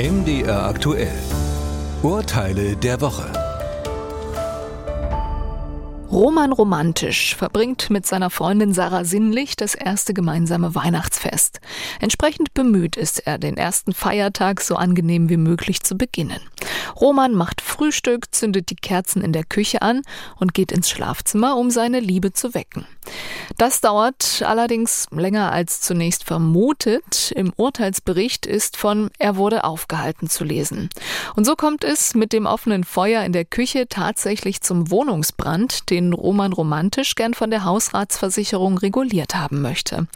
MDR aktuell. Urteile der Woche. Roman Romantisch verbringt mit seiner Freundin Sarah Sinnlich das erste gemeinsame Weihnachtsfest. Entsprechend bemüht ist er, den ersten Feiertag so angenehm wie möglich zu beginnen. Roman macht Frühstück, zündet die Kerzen in der Küche an und geht ins Schlafzimmer, um seine Liebe zu wecken. Das dauert allerdings länger als zunächst vermutet. Im Urteilsbericht ist von er wurde aufgehalten zu lesen. Und so kommt es mit dem offenen Feuer in der Küche tatsächlich zum Wohnungsbrand, den Roman romantisch gern von der Hausratsversicherung reguliert haben möchte.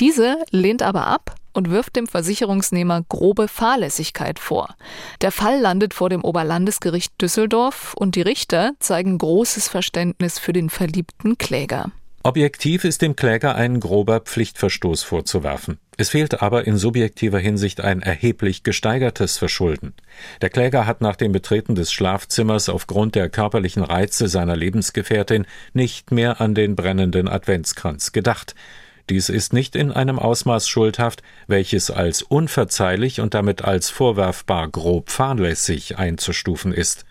Diese lehnt aber ab und wirft dem Versicherungsnehmer grobe Fahrlässigkeit vor. Der Fall landet vor dem Oberlandesgericht Düsseldorf und die Richter zeigen großes Verständnis für den verliebten Kläger. Objektiv ist dem Kläger ein grober Pflichtverstoß vorzuwerfen. Es fehlt aber in subjektiver Hinsicht ein erheblich gesteigertes Verschulden. Der Kläger hat nach dem Betreten des Schlafzimmers aufgrund der körperlichen Reize seiner Lebensgefährtin nicht mehr an den brennenden Adventskranz gedacht. Dies ist nicht in einem Ausmaß schuldhaft, welches als unverzeihlich und damit als vorwerfbar grob fahrlässig einzustufen ist.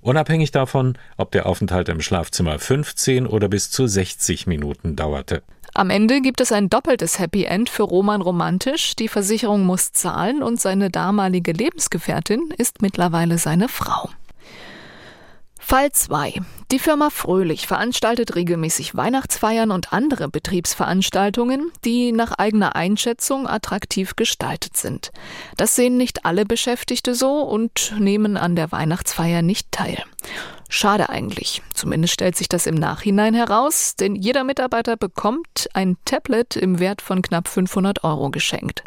Unabhängig davon, ob der Aufenthalt im Schlafzimmer 15 oder bis zu 60 Minuten dauerte. Am Ende gibt es ein doppeltes Happy End für Roman Romantisch. Die Versicherung muss zahlen und seine damalige Lebensgefährtin ist mittlerweile seine Frau. Fall 2. Die Firma Fröhlich veranstaltet regelmäßig Weihnachtsfeiern und andere Betriebsveranstaltungen, die nach eigener Einschätzung attraktiv gestaltet sind. Das sehen nicht alle Beschäftigte so und nehmen an der Weihnachtsfeier nicht teil. Schade eigentlich. Zumindest stellt sich das im Nachhinein heraus, denn jeder Mitarbeiter bekommt ein Tablet im Wert von knapp 500 Euro geschenkt.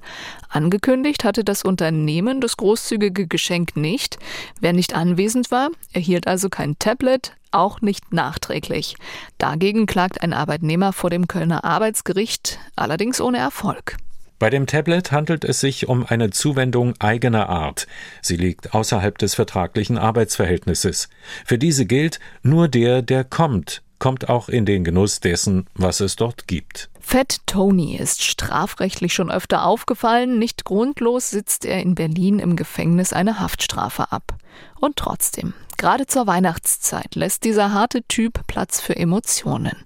Angekündigt hatte das Unternehmen das großzügige Geschenk nicht. Wer nicht anwesend war, erhielt also kein Tablet, auch nicht nachträglich. Dagegen klagt ein Arbeitnehmer vor dem Kölner Arbeitsgericht, allerdings ohne Erfolg. Bei dem Tablet handelt es sich um eine Zuwendung eigener Art. Sie liegt außerhalb des vertraglichen Arbeitsverhältnisses. Für diese gilt, nur der, der kommt, kommt auch in den Genuss dessen, was es dort gibt. Fat Tony ist strafrechtlich schon öfter aufgefallen. Nicht grundlos sitzt er in Berlin im Gefängnis eine Haftstrafe ab. Und trotzdem, gerade zur Weihnachtszeit lässt dieser harte Typ Platz für Emotionen.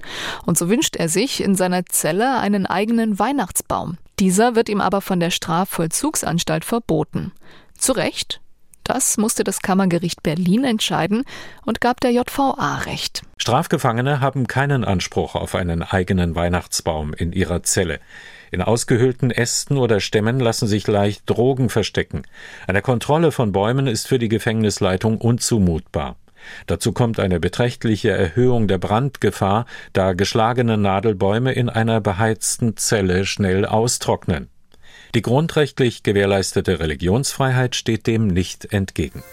Und so wünscht er sich in seiner Zelle einen eigenen Weihnachtsbaum. Dieser wird ihm aber von der Strafvollzugsanstalt verboten. Zu Recht, das musste das Kammergericht Berlin entscheiden und gab der JVA Recht. Strafgefangene haben keinen Anspruch auf einen eigenen Weihnachtsbaum in ihrer Zelle. In ausgehöhlten Ästen oder Stämmen lassen sich leicht Drogen verstecken. Eine Kontrolle von Bäumen ist für die Gefängnisleitung unzumutbar. Dazu kommt eine beträchtliche Erhöhung der Brandgefahr, da geschlagene Nadelbäume in einer beheizten Zelle schnell austrocknen. Die grundrechtlich gewährleistete Religionsfreiheit steht dem nicht entgegen.